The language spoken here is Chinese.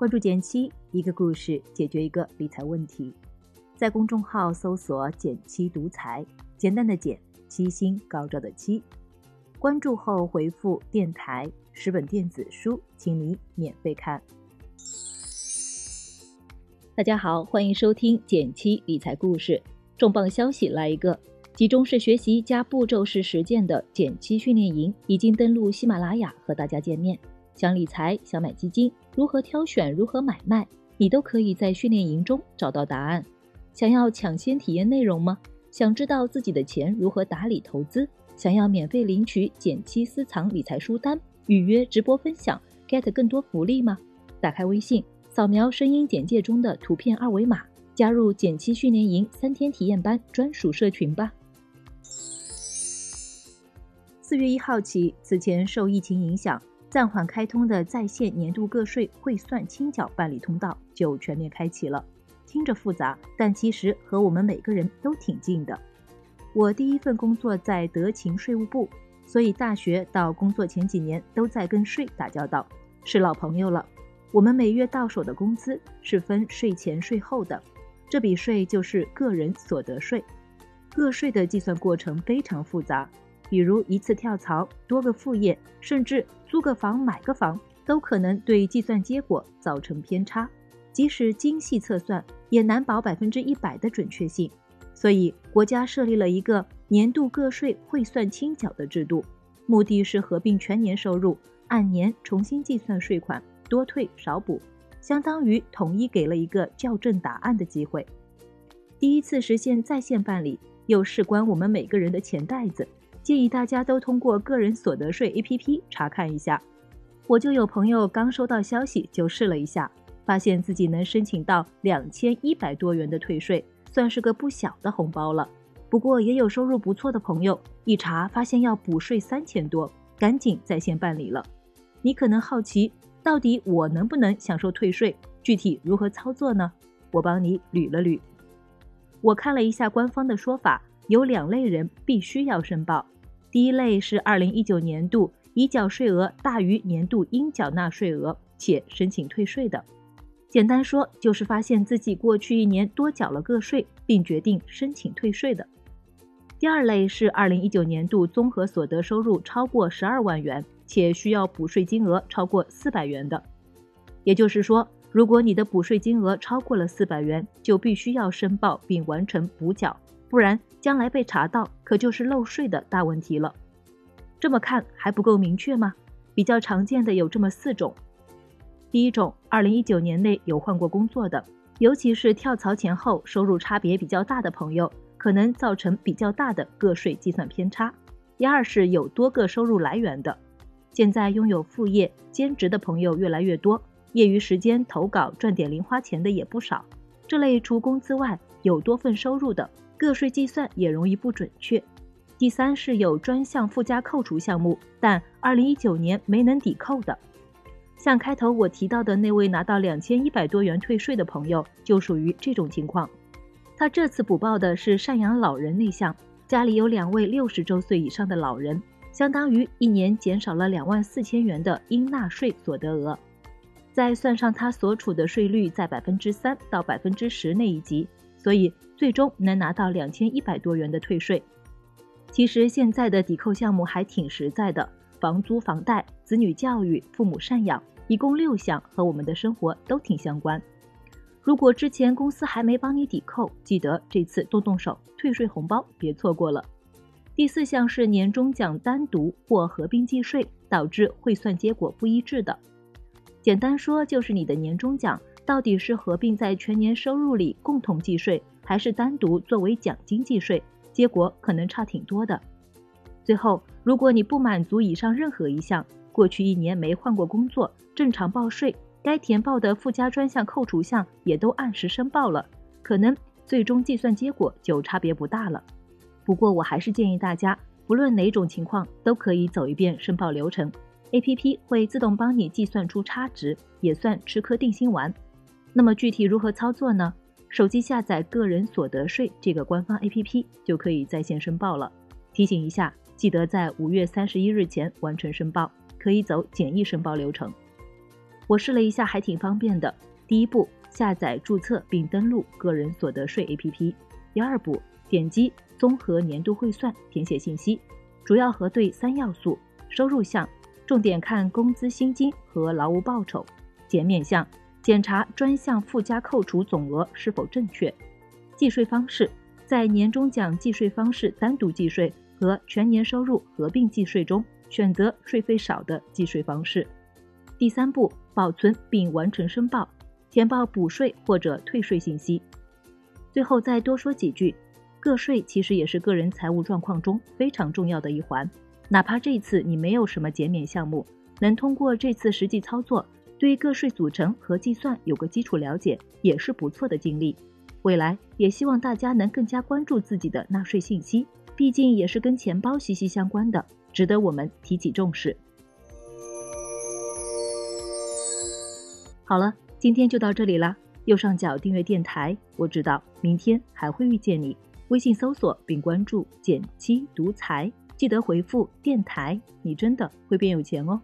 关注减七，一个故事解决一个理财问题。在公众号搜索“减七独裁，简单的减，七星高照的七。关注后回复“电台”十本电子书，请你免费看。大家好，欢迎收听减七理财故事。重磅消息来一个！集中式学习加步骤式实践的减七训练营已经登陆喜马拉雅，和大家见面。想理财，想买基金，如何挑选，如何买卖，你都可以在训练营中找到答案。想要抢先体验内容吗？想知道自己的钱如何打理投资？想要免费领取减七私藏理财书单，预约直播分享，get 更多福利吗？打开微信，扫描声音简介中的图片二维码，加入减七训练营三天体验班专属社群吧。四月一号起，此前受疫情影响暂缓开通的在线年度个税汇算清缴办理通道就全面开启了。听着复杂，但其实和我们每个人都挺近的。我第一份工作在德勤税务部，所以大学到工作前几年都在跟税打交道，是老朋友了。我们每月到手的工资是分税前税后的，这笔税就是个人所得税。个税的计算过程非常复杂。比如一次跳槽、多个副业，甚至租个房、买个房，都可能对计算结果造成偏差。即使精细测算，也难保百分之一百的准确性。所以，国家设立了一个年度个税汇算清缴的制度，目的是合并全年收入，按年重新计算税款，多退少补，相当于统一给了一个校正答案的机会。第一次实现在线办理，又事关我们每个人的钱袋子。建议大家都通过个人所得税 APP 查看一下。我就有朋友刚收到消息就试了一下，发现自己能申请到两千一百多元的退税，算是个不小的红包了。不过也有收入不错的朋友一查发现要补税三千多，赶紧在线办理了。你可能好奇，到底我能不能享受退税？具体如何操作呢？我帮你捋了捋。我看了一下官方的说法。有两类人必须要申报，第一类是二零一九年度已缴税额大于年度应缴纳税额且申请退税的，简单说就是发现自己过去一年多缴了个税，并决定申请退税的。第二类是二零一九年度综合所得收入超过十二万元且需要补税金额超过四百元的，也就是说，如果你的补税金额超过了四百元，就必须要申报并完成补缴。不然，将来被查到，可就是漏税的大问题了。这么看还不够明确吗？比较常见的有这么四种：第一种，二零一九年内有换过工作的，尤其是跳槽前后收入差别比较大的朋友，可能造成比较大的个税计算偏差。第二是有多个收入来源的，现在拥有副业、兼职的朋友越来越多，业余时间投稿赚点零花钱的也不少。这类除工资外有多份收入的。个税计算也容易不准确。第三是有专项附加扣除项目，但二零一九年没能抵扣的，像开头我提到的那位拿到两千一百多元退税的朋友，就属于这种情况。他这次补报的是赡养老人那项，家里有两位六十周岁以上的老人，相当于一年减少了两万四千元的应纳税所得额，再算上他所处的税率在百分之三到百分之十那一级。所以最终能拿到两千一百多元的退税。其实现在的抵扣项目还挺实在的，房租、房贷、子女教育、父母赡养，一共六项，和我们的生活都挺相关。如果之前公司还没帮你抵扣，记得这次动动手，退税红包别错过了。第四项是年终奖单独或合并计税，导致汇算结果不一致的。简单说就是你的年终奖。到底是合并在全年收入里共同计税，还是单独作为奖金计税？结果可能差挺多的。最后，如果你不满足以上任何一项，过去一年没换过工作，正常报税，该填报的附加专项扣除项也都按时申报了，可能最终计算结果就差别不大了。不过，我还是建议大家，不论哪种情况，都可以走一遍申报流程，APP 会自动帮你计算出差值，也算吃颗定心丸。那么具体如何操作呢？手机下载个人所得税这个官方 APP 就可以在线申报了。提醒一下，记得在五月三十一日前完成申报，可以走简易申报流程。我试了一下，还挺方便的。第一步，下载注册并登录个人所得税 APP。第二步，点击综合年度汇算，填写信息，主要核对三要素：收入项，重点看工资薪金和劳务报酬；减免项，检查专项附加扣除总额是否正确；计税方式，在年终奖计税方式单独计税和全年收入合并计税中，选择税费少的计税方式。第三步，保存并完成申报，填报补税或者退税信息。最后再多说几句，个税其实也是个人财务状况中非常重要的一环。哪怕这次你没有什么减免项目，能通过这次实际操作，对个税组成和计算有个基础了解，也是不错的经历。未来也希望大家能更加关注自己的纳税信息，毕竟也是跟钱包息息相关的，值得我们提起重视。好了，今天就到这里啦。右上角订阅电台，我知道明天还会遇见你。微信搜索并关注“减七独裁”，记得回复“电台”，你真的会变有钱哦。